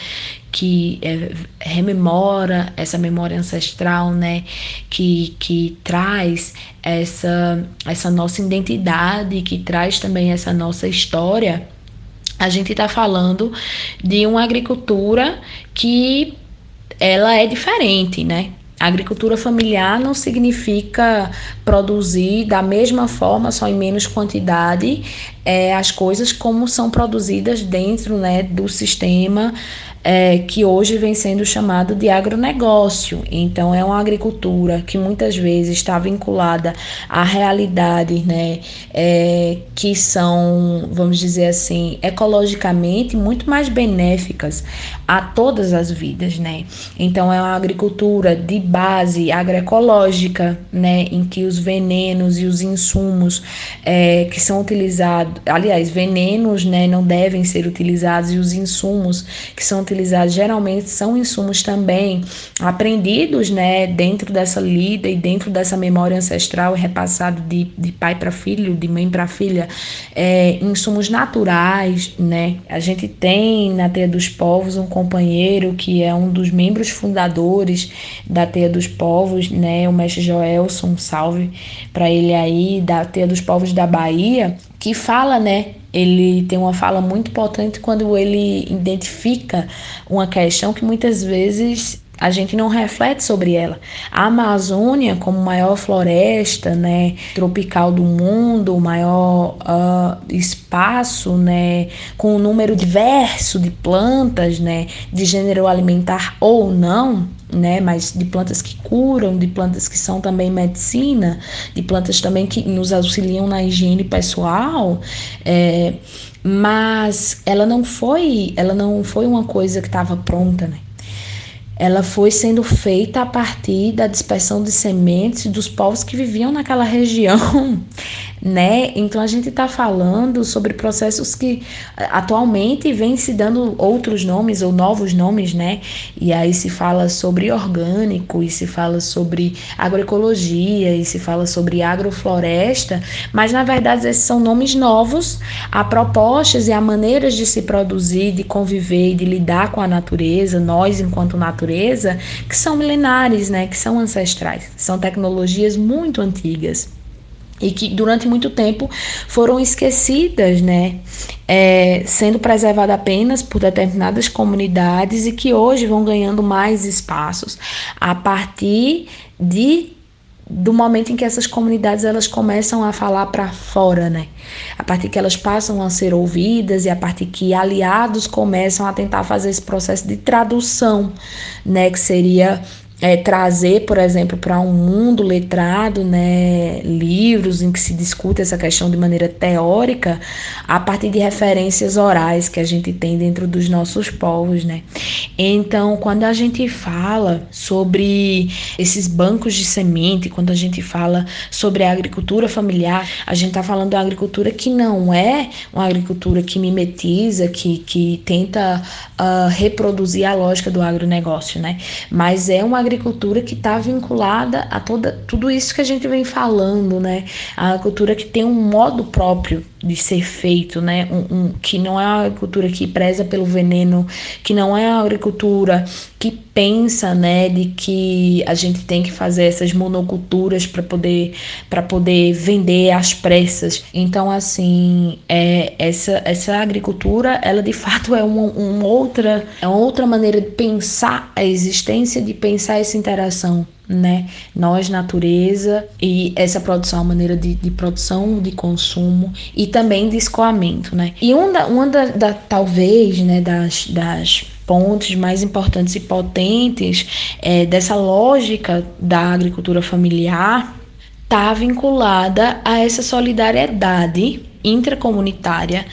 que é, rememora essa memória ancestral, né, que, que traz essa, essa nossa identidade, que traz também essa nossa história, a gente está falando de uma agricultura que ela é diferente, né? A agricultura familiar não significa produzir da mesma forma, só em menos quantidade, é, as coisas como são produzidas dentro né, do sistema é, que hoje vem sendo chamado de agronegócio. Então, é uma agricultura que muitas vezes está vinculada à realidade, né, é, que são, vamos dizer assim, ecologicamente muito mais benéficas a todas as vidas, né. Então, é uma agricultura de base agroecológica, né, em que os venenos e os insumos é, que são utilizados, aliás, venenos, né, não devem ser utilizados e os insumos que são utilizados geralmente são insumos também aprendidos né, dentro dessa lida e dentro dessa memória ancestral repassado de, de pai para filho, de mãe para filha, é, insumos naturais. Né? A gente tem na Teia dos Povos um companheiro que é um dos membros fundadores da Teia dos Povos, né, o mestre Joelson, salve para ele aí, da Teia dos Povos da Bahia, que fala, né? Ele tem uma fala muito potente quando ele identifica uma questão que muitas vezes a gente não reflete sobre ela. A Amazônia, como maior floresta né, tropical do mundo, maior uh, espaço, né, com um número diverso de plantas, né, de gênero alimentar ou não, né, mas de plantas que curam, de plantas que são também medicina, de plantas também que nos auxiliam na higiene pessoal, é, mas ela não foi, ela não foi uma coisa que estava pronta, né? ela foi sendo feita a partir da dispersão de sementes dos povos que viviam naquela região, né? Então a gente está falando sobre processos que eh, atualmente vêm se dando outros nomes ou novos nomes, né? E aí se fala sobre orgânico, e se fala sobre agroecologia, e se fala sobre agrofloresta, mas na verdade esses são nomes novos a propostas e a maneiras de se produzir, de conviver e de lidar com a natureza, nós enquanto natureza que são milenares, né, que são ancestrais, são tecnologias muito antigas e que durante muito tempo foram esquecidas, né, é, sendo preservadas apenas por determinadas comunidades e que hoje vão ganhando mais espaços a partir de do momento em que essas comunidades elas começam a falar para fora, né? A partir que elas passam a ser ouvidas e a partir que aliados começam a tentar fazer esse processo de tradução, né, que seria é, trazer, por exemplo, para um mundo letrado, né, livros em que se discute essa questão de maneira teórica, a partir de referências orais que a gente tem dentro dos nossos povos, né? Então, quando a gente fala sobre esses bancos de semente, quando a gente fala sobre a agricultura familiar, a gente está falando de uma agricultura que não é uma agricultura que mimetiza, que, que tenta uh, reproduzir a lógica do agronegócio, né? Mas é uma agricultura que está vinculada a toda, tudo isso que a gente vem falando, né? A agricultura que tem um modo próprio de ser feito, né? Um, um, que não é uma agricultura que preza pelo veneno, que não é uma agricultura que pensa, né, de que a gente tem que fazer essas monoculturas para poder para poder vender às pressas. Então, assim, é essa essa agricultura, ela de fato é uma, uma outra é uma outra maneira de pensar a existência, de pensar essa interação né? Nós, natureza, e essa produção uma maneira de, de produção, de consumo e também de escoamento, né? E uma, uma da, da talvez, né, das, das pontos mais importantes e potentes é, dessa lógica da agricultura familiar está vinculada a essa solidariedade intracomunitária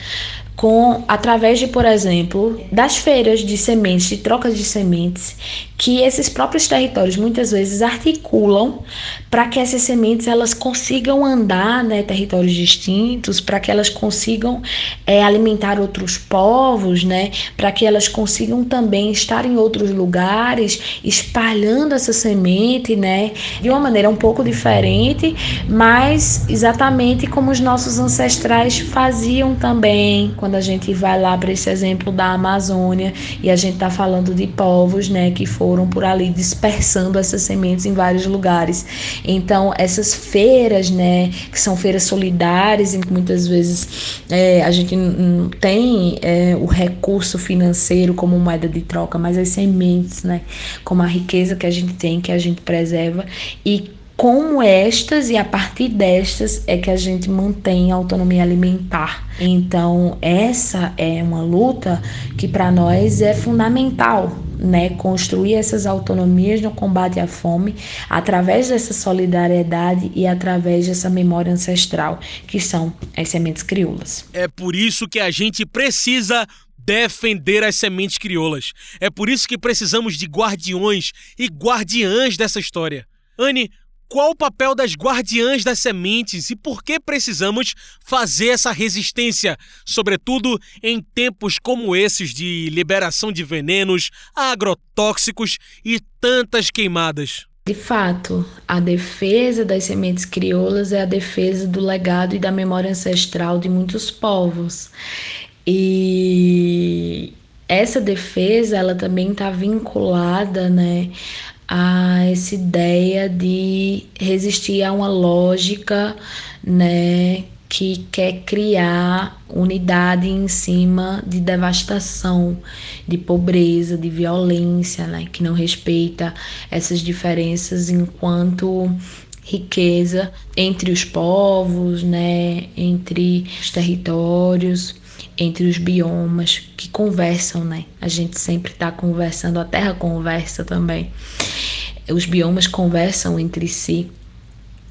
com através de, por exemplo, das feiras de sementes, de trocas de sementes, que esses próprios territórios muitas vezes articulam para que essas sementes elas consigam andar, né, territórios distintos, para que elas consigam é, alimentar outros povos, né, para que elas consigam também estar em outros lugares, espalhando essa semente, né, de uma maneira um pouco diferente, mas exatamente como os nossos ancestrais faziam também quando a gente vai lá para esse exemplo da Amazônia e a gente está falando de povos, né, que foram por ali dispersando essas sementes em vários lugares. Então, essas feiras, né, que são feiras solidárias, em que muitas vezes é, a gente não tem é, o recurso financeiro como moeda de troca, mas as sementes, né, como a riqueza que a gente tem, que a gente preserva e como estas e a partir destas é que a gente mantém a autonomia alimentar. Então, essa é uma luta que para nós é fundamental, né? Construir essas autonomias no combate à fome através dessa solidariedade e através dessa memória ancestral, que são as sementes crioulas. É por isso que a gente precisa defender as sementes crioulas. É por isso que precisamos de guardiões e guardiãs dessa história. Anne, qual o papel das guardiãs das sementes e por que precisamos fazer essa resistência, sobretudo em tempos como esses de liberação de venenos, agrotóxicos e tantas queimadas? De fato, a defesa das sementes crioulas é a defesa do legado e da memória ancestral de muitos povos. E essa defesa, ela também está vinculada, né, a essa ideia de resistir a uma lógica, né, que quer criar unidade em cima de devastação, de pobreza, de violência, né? que não respeita essas diferenças enquanto riqueza entre os povos, né? entre os territórios entre os biomas que conversam, né? A gente sempre está conversando, a Terra conversa também. Os biomas conversam entre si.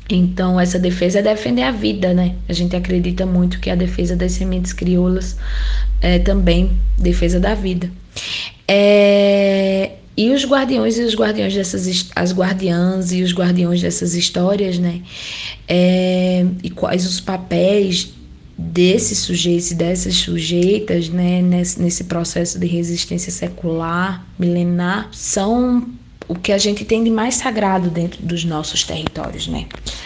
Então, essa defesa é defender a vida, né? A gente acredita muito que a defesa das sementes crioulas é também defesa da vida. É, e os guardiões e os guardiões dessas as guardiãs e os guardiões dessas histórias, né? É, e quais os papéis desses sujeitos e dessas sujeitas, né, nesse, nesse processo de resistência secular, milenar, são o que a gente tem de mais sagrado dentro dos nossos territórios, né?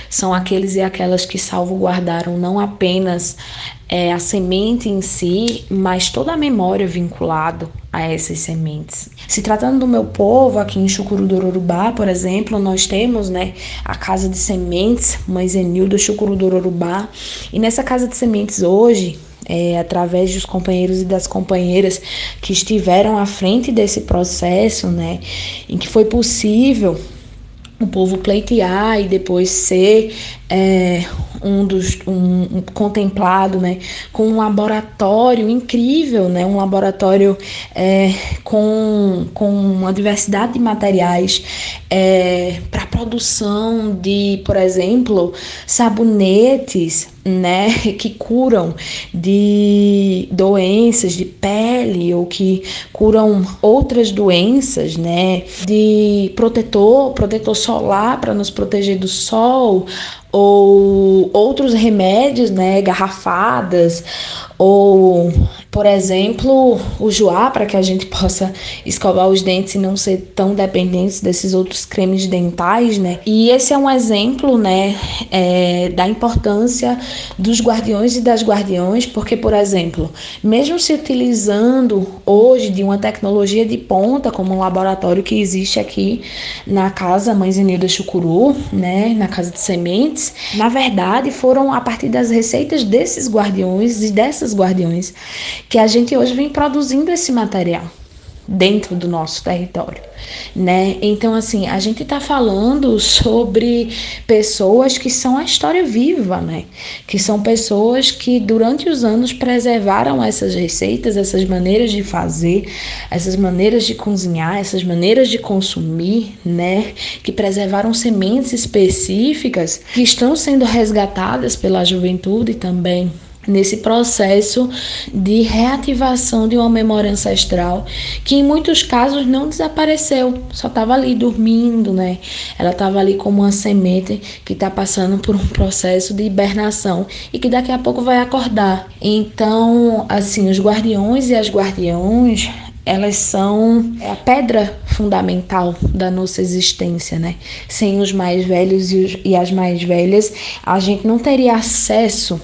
São aqueles e aquelas que salvaguardaram não apenas é, a semente em si, mas toda a memória vinculada a essas sementes. Se tratando do meu povo, aqui em Chucuru do Urubá, por exemplo, nós temos né, a Casa de Sementes, Mãe Zenilda Chucuru do Urubá, e nessa Casa de Sementes hoje, é, através dos companheiros e das companheiras que estiveram à frente desse processo, né, em que foi possível o povo pleitear e depois ser é, um dos um, um, contemplado né, com um laboratório incrível, né, um laboratório é, com, com uma diversidade de materiais é, para produção de, por exemplo, sabonetes né, que curam de doenças de pele ou que curam outras doenças, né, de protetor, protetor solar para nos proteger do sol, ou outros remédios, né, garrafadas, ou, por exemplo, o joá para que a gente possa escovar os dentes e não ser tão dependentes desses outros cremes dentais, né? E esse é um exemplo, né, é, da importância dos guardiões e das guardiões, porque, por exemplo, mesmo se utilizando hoje de uma tecnologia de ponta, como um laboratório que existe aqui na casa Mãe Zenilda Chucuru, né, na casa de sementes na verdade, foram a partir das receitas desses guardiões e dessas guardiões que a gente hoje vem produzindo esse material dentro do nosso território, né? Então assim, a gente está falando sobre pessoas que são a história viva, né? Que são pessoas que durante os anos preservaram essas receitas, essas maneiras de fazer, essas maneiras de cozinhar, essas maneiras de consumir, né? Que preservaram sementes específicas que estão sendo resgatadas pela juventude também nesse processo de reativação de uma memória ancestral que em muitos casos não desapareceu, só estava ali dormindo, né? Ela estava ali como uma semente que está passando por um processo de hibernação e que daqui a pouco vai acordar. Então, assim, os guardiões e as guardiões elas são a pedra fundamental da nossa existência, né? Sem os mais velhos e, os, e as mais velhas, a gente não teria acesso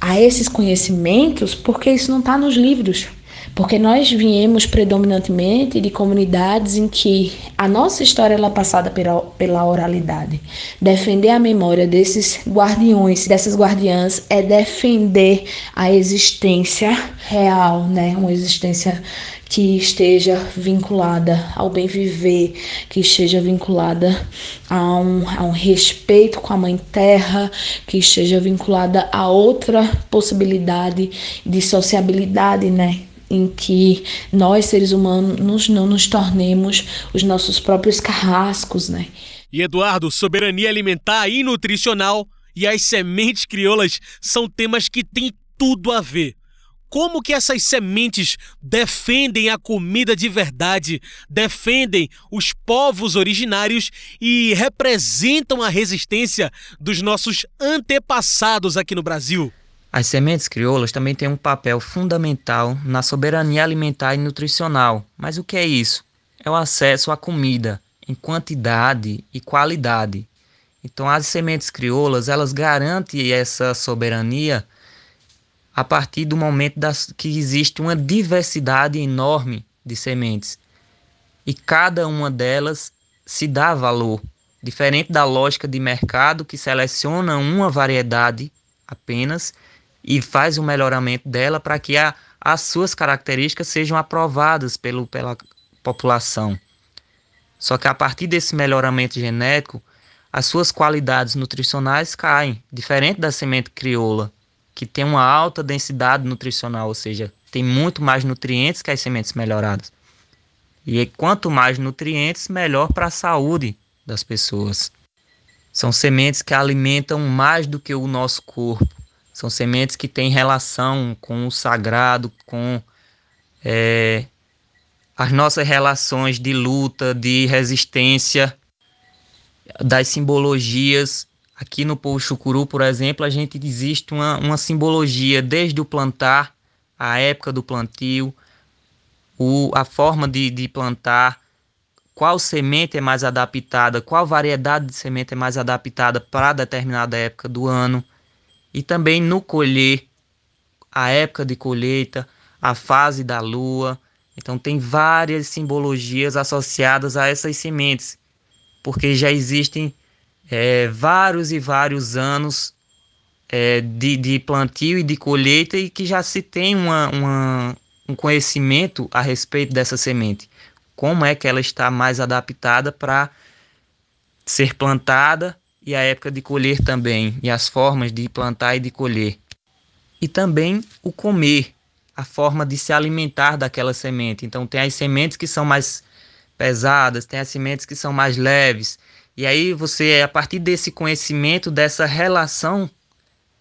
a esses conhecimentos porque isso não está nos livros. Porque nós viemos predominantemente de comunidades em que a nossa história é passada pela, pela oralidade. Defender a memória desses guardiões, dessas guardiãs, é defender a existência real, né? Uma existência que esteja vinculada ao bem viver, que esteja vinculada a um, a um respeito com a Mãe Terra, que esteja vinculada a outra possibilidade de sociabilidade, né? Em que nós, seres humanos, não nos tornemos os nossos próprios carrascos, né? E Eduardo, soberania alimentar e nutricional e as sementes crioulas são temas que têm tudo a ver como que essas sementes defendem a comida de verdade, defendem os povos originários e representam a resistência dos nossos antepassados aqui no Brasil. As sementes crioulas também têm um papel fundamental na soberania alimentar e nutricional. Mas o que é isso? É o acesso à comida em quantidade e qualidade. Então as sementes crioulas, elas garantem essa soberania a partir do momento das, que existe uma diversidade enorme de sementes. E cada uma delas se dá valor, diferente da lógica de mercado que seleciona uma variedade apenas e faz o melhoramento dela para que a, as suas características sejam aprovadas pelo, pela população. Só que a partir desse melhoramento genético, as suas qualidades nutricionais caem, diferente da semente crioula, que tem uma alta densidade nutricional, ou seja, tem muito mais nutrientes que as sementes melhoradas. E quanto mais nutrientes, melhor para a saúde das pessoas. São sementes que alimentam mais do que o nosso corpo. São sementes que têm relação com o sagrado, com é, as nossas relações de luta, de resistência, das simbologias. Aqui no povo chucuru, por exemplo, a gente existe uma, uma simbologia desde o plantar, a época do plantio, o, a forma de, de plantar, qual semente é mais adaptada, qual variedade de semente é mais adaptada para determinada época do ano, e também no colher, a época de colheita, a fase da lua. Então, tem várias simbologias associadas a essas sementes, porque já existem é, vários e vários anos é, de, de plantio e de colheita e que já se tem uma, uma, um conhecimento a respeito dessa semente como é que ela está mais adaptada para ser plantada e a época de colher também, e as formas de plantar e de colher. E também o comer, a forma de se alimentar daquela semente. Então tem as sementes que são mais pesadas, tem as sementes que são mais leves. E aí você, a partir desse conhecimento, dessa relação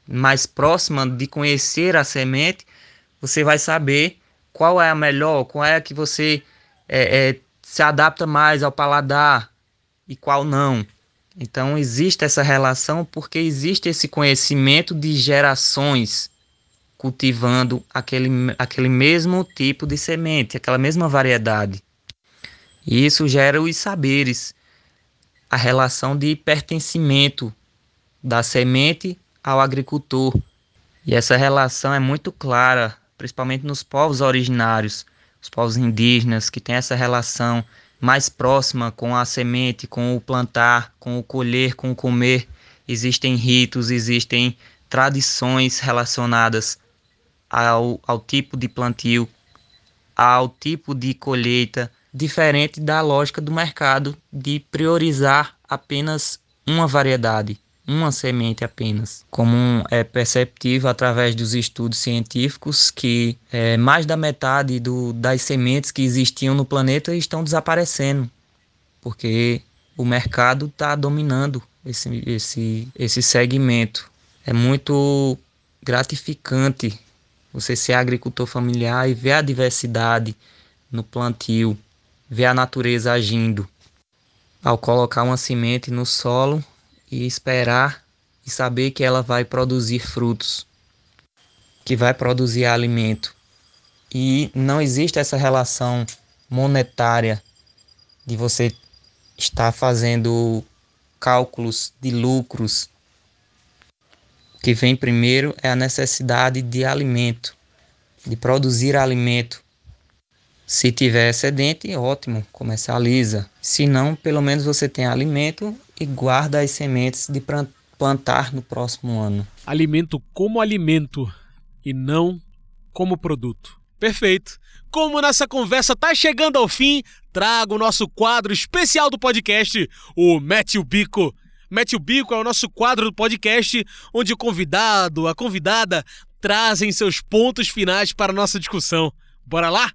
mais próxima de conhecer a semente, você vai saber qual é a melhor, qual é a que você é, é, se adapta mais ao paladar e qual não. Então existe essa relação porque existe esse conhecimento de gerações cultivando aquele, aquele mesmo tipo de semente, aquela mesma variedade. E isso gera os saberes, a relação de pertencimento da semente ao agricultor. E essa relação é muito clara, principalmente nos povos originários os povos indígenas, que têm essa relação mais próxima com a semente, com o plantar, com o colher, com o comer. Existem ritos, existem tradições relacionadas ao, ao tipo de plantio, ao tipo de colheita, diferente da lógica do mercado de priorizar apenas uma variedade uma semente apenas. Como é perceptível através dos estudos científicos que é, mais da metade do, das sementes que existiam no planeta estão desaparecendo, porque o mercado está dominando esse, esse, esse segmento. É muito gratificante você ser agricultor familiar e ver a diversidade no plantio, ver a natureza agindo. Ao colocar uma semente no solo, e esperar e saber que ela vai produzir frutos, que vai produzir alimento. E não existe essa relação monetária de você estar fazendo cálculos de lucros. O que vem primeiro é a necessidade de alimento, de produzir alimento. Se tiver excedente, ótimo, comercializa. Se não, pelo menos você tem alimento e guarda as sementes de plantar no próximo ano. Alimento como alimento e não como produto. Perfeito. Como nossa conversa está chegando ao fim, trago o nosso quadro especial do podcast, o Mete o Bico. Mete o Bico é o nosso quadro do podcast onde o convidado, a convidada trazem seus pontos finais para a nossa discussão. Bora lá?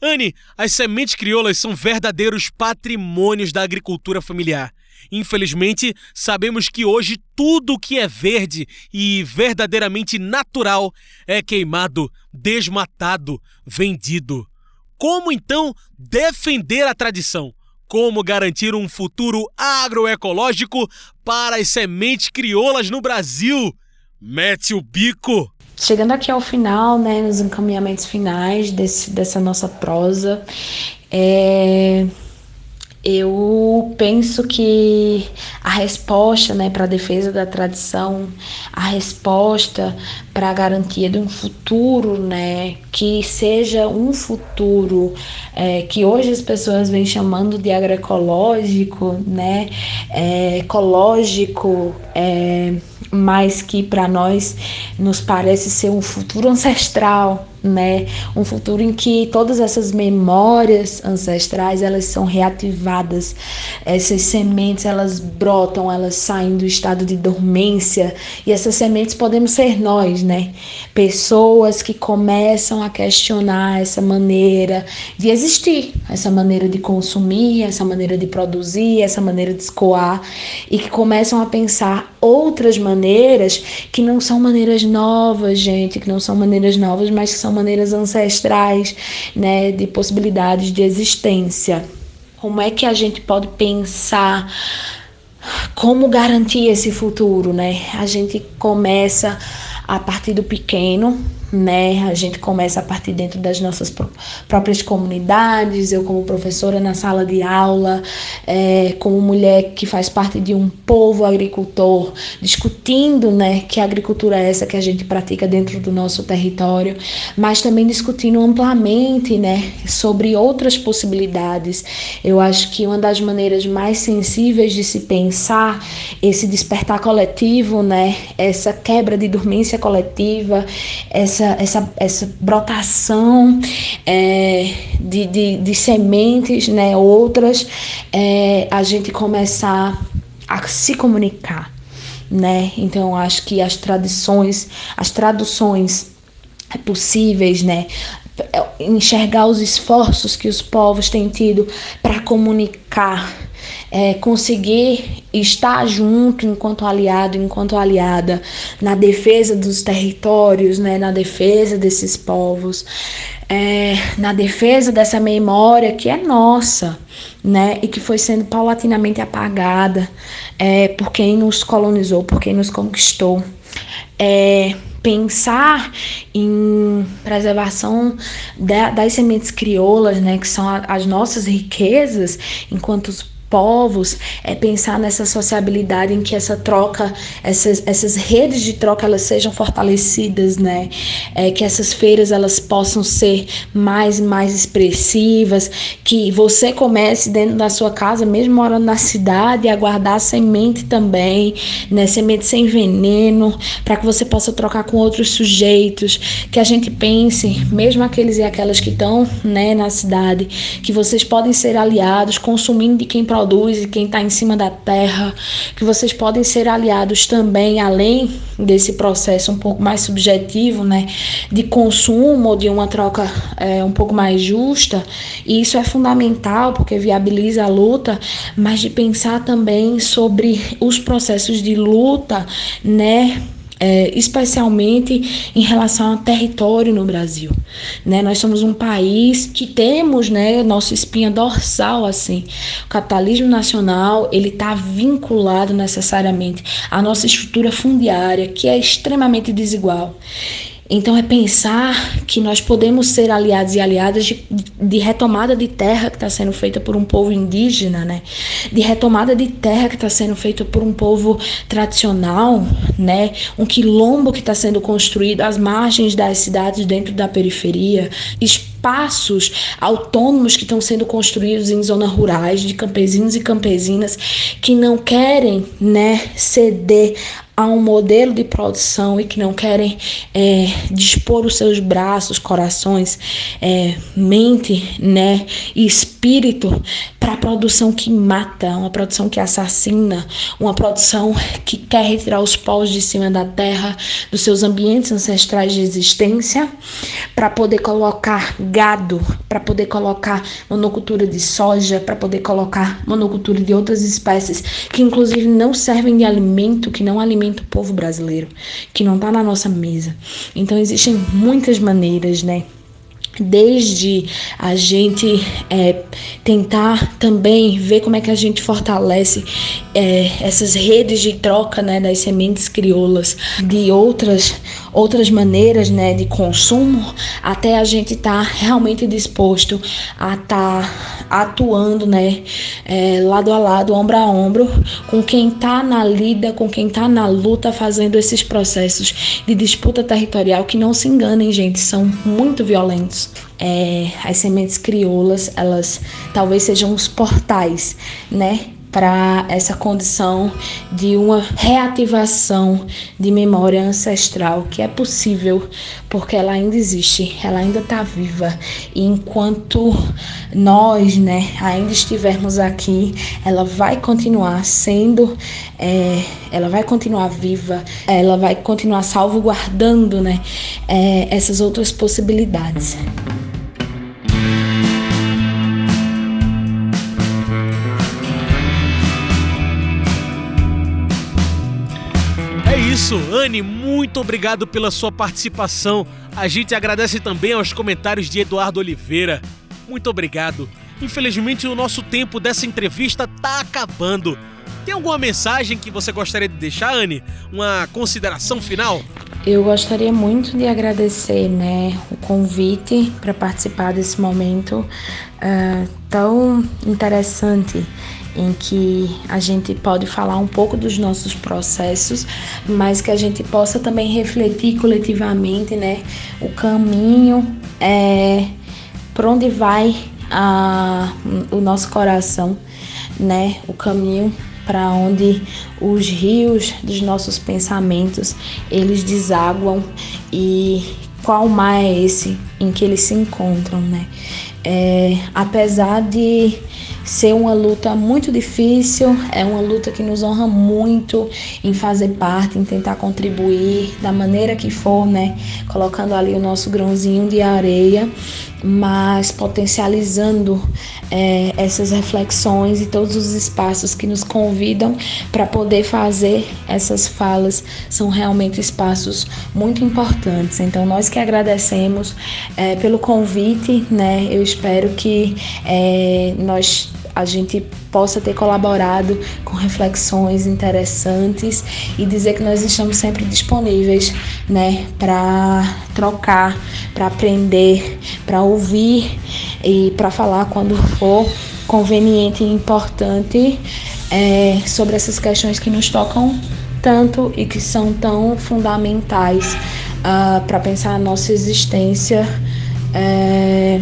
Anne, as sementes crioulas são verdadeiros patrimônios da agricultura familiar. Infelizmente, sabemos que hoje tudo que é verde e verdadeiramente natural é queimado, desmatado, vendido. Como então defender a tradição? Como garantir um futuro agroecológico para as sementes crioulas no Brasil? Mete o bico! Chegando aqui ao final, né, nos encaminhamentos finais desse, dessa nossa prosa, é, eu penso que a resposta né, para a defesa da tradição, a resposta para a garantia de um futuro, né, que seja um futuro é, que hoje as pessoas vêm chamando de agroecológico, né, é, ecológico, é, mas que para nós nos parece ser um futuro ancestral, né? Um futuro em que todas essas memórias ancestrais elas são reativadas, essas sementes elas brotam, elas saem do estado de dormência e essas sementes podemos ser nós, né? Pessoas que começam a questionar essa maneira de existir, essa maneira de consumir, essa maneira de produzir, essa maneira de escoar e que começam a pensar outras maneiras que não são maneiras novas, gente, que não são maneiras novas, mas que são maneiras ancestrais, né, de possibilidades de existência. Como é que a gente pode pensar como garantir esse futuro, né? A gente começa a partir do pequeno, né? A gente começa a partir dentro das nossas próprias comunidades, eu como professora na sala de aula, é, como mulher que faz parte de um povo agricultor, discutindo, né, que agricultura é essa que a gente pratica dentro do nosso território, mas também discutindo amplamente, né, sobre outras possibilidades. Eu acho que uma das maneiras mais sensíveis de se pensar esse despertar coletivo, né, essa quebra de dormência coletiva, essa essa, essa, essa brotação é, de, de, de, sementes, né, outras, é, a gente começar a se comunicar, né? Então acho que as tradições, as traduções possíveis, né? Enxergar os esforços que os povos têm tido para comunicar é, conseguir estar junto enquanto aliado, enquanto aliada na defesa dos territórios, né, na defesa desses povos, é, na defesa dessa memória que é nossa, né, e que foi sendo paulatinamente apagada é, por quem nos colonizou, por quem nos conquistou. É, pensar em preservação das sementes crioulas, né, que são as nossas riquezas enquanto povos, é pensar nessa sociabilidade em que essa troca, essas, essas redes de troca elas sejam fortalecidas, né? É, que essas feiras elas possam ser mais e mais expressivas, que você comece dentro da sua casa, mesmo morando na cidade, a guardar semente também, né? Semente sem veneno, para que você possa trocar com outros sujeitos, que a gente pense, mesmo aqueles e aquelas que estão, né, na cidade, que vocês podem ser aliados, consumindo de quem produz produz e quem está em cima da terra, que vocês podem ser aliados também, além desse processo um pouco mais subjetivo, né, de consumo ou de uma troca é, um pouco mais justa. E isso é fundamental porque viabiliza a luta, mas de pensar também sobre os processos de luta, né, é, especialmente em relação ao território no Brasil. Né? Nós somos um país que temos né, nossa espinha dorsal assim. O capitalismo nacional ele está vinculado necessariamente à nossa estrutura fundiária, que é extremamente desigual. Então é pensar que nós podemos ser aliados e aliadas de, de retomada de terra que está sendo feita por um povo indígena, né? De retomada de terra que está sendo feita por um povo tradicional, né? Um quilombo que está sendo construído às margens das cidades dentro da periferia, espaços autônomos que estão sendo construídos em zonas rurais de campesinos e campesinas que não querem, né, ceder a um modelo de produção e que não querem é, dispor os seus braços, corações, é, mente, né, e espírito para a produção que mata, uma produção que assassina, uma produção que quer retirar os povos de cima da terra, dos seus ambientes ancestrais de existência, para poder colocar gado, para poder colocar monocultura de soja, para poder colocar monocultura de outras espécies que inclusive não servem de alimento, que não alimenta o povo brasileiro, que não está na nossa mesa. Então existem muitas maneiras, né? Desde a gente é, tentar também ver como é que a gente fortalece é, essas redes de troca né, das sementes crioulas de outras outras maneiras né, de consumo até a gente estar tá realmente disposto a estar tá atuando né, é, lado a lado, ombro a ombro, com quem está na lida, com quem está na luta, fazendo esses processos de disputa territorial que não se enganem, gente, são muito violentos. É, as sementes crioulas, elas talvez sejam os portais, né, para essa condição de uma reativação de memória ancestral que é possível porque ela ainda existe, ela ainda está viva e enquanto nós, né, ainda estivermos aqui, ela vai continuar sendo, é, ela vai continuar viva, ela vai continuar salvaguardando, né, é, essas outras possibilidades. Isso, Anne, muito obrigado pela sua participação. A gente agradece também aos comentários de Eduardo Oliveira. Muito obrigado. Infelizmente, o nosso tempo dessa entrevista tá acabando. Tem alguma mensagem que você gostaria de deixar, Anne? Uma consideração final? Eu gostaria muito de agradecer né, o convite para participar desse momento uh, tão interessante em que a gente pode falar um pouco dos nossos processos, mas que a gente possa também refletir coletivamente, né, o caminho é, por onde vai a, o nosso coração, né, o caminho para onde os rios dos nossos pensamentos eles desaguam e qual mar é esse em que eles se encontram, né? É, apesar de ser uma luta muito difícil, é uma luta que nos honra muito em fazer parte, em tentar contribuir da maneira que for, né? Colocando ali o nosso grãozinho de areia, mas potencializando é, essas reflexões e todos os espaços que nos convidam para poder fazer essas falas são realmente espaços muito importantes. Então, nós que agradecemos é, pelo convite, né? Eu espero que é, nós a gente possa ter colaborado com reflexões interessantes e dizer que nós estamos sempre disponíveis, né, para trocar, para aprender, para ouvir e para falar quando for conveniente e importante é, sobre essas questões que nos tocam tanto e que são tão fundamentais uh, ah, para pensar a nossa existência é,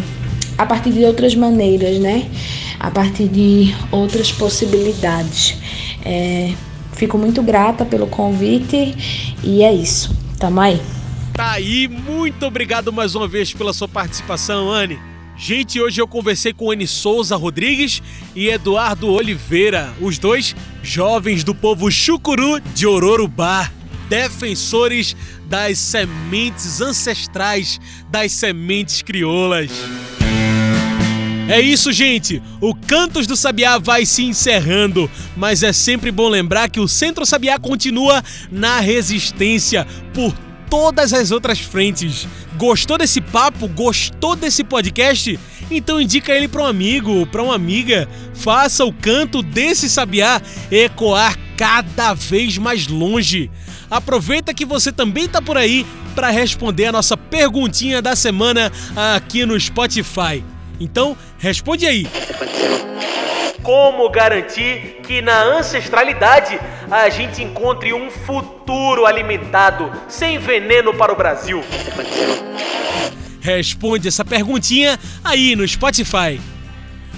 a partir de outras maneiras, né? A partir de outras possibilidades. É, fico muito grata pelo convite e é isso. Tamo aí. Tá aí, muito obrigado mais uma vez pela sua participação, Anne. Gente, hoje eu conversei com Anne Souza Rodrigues e Eduardo Oliveira, os dois jovens do povo chucuru de Ororubá, defensores das sementes ancestrais, das sementes crioulas. É isso, gente. O Cantos do Sabiá vai se encerrando, mas é sempre bom lembrar que o Centro Sabiá continua na resistência por todas as outras frentes. Gostou desse papo? Gostou desse podcast? Então indica ele para um amigo, para uma amiga. Faça o canto desse sabiá ecoar cada vez mais longe. Aproveita que você também está por aí para responder a nossa perguntinha da semana aqui no Spotify. Então, responde aí. Como garantir que na ancestralidade a gente encontre um futuro alimentado sem veneno para o Brasil? Responde essa perguntinha aí no Spotify.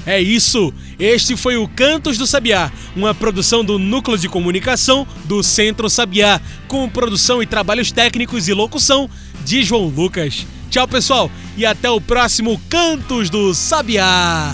É isso! Este foi o Cantos do Sabiá, uma produção do Núcleo de Comunicação do Centro Sabiá, com produção e trabalhos técnicos e locução de João Lucas. Tchau, pessoal, e até o próximo Cantos do Sabiá.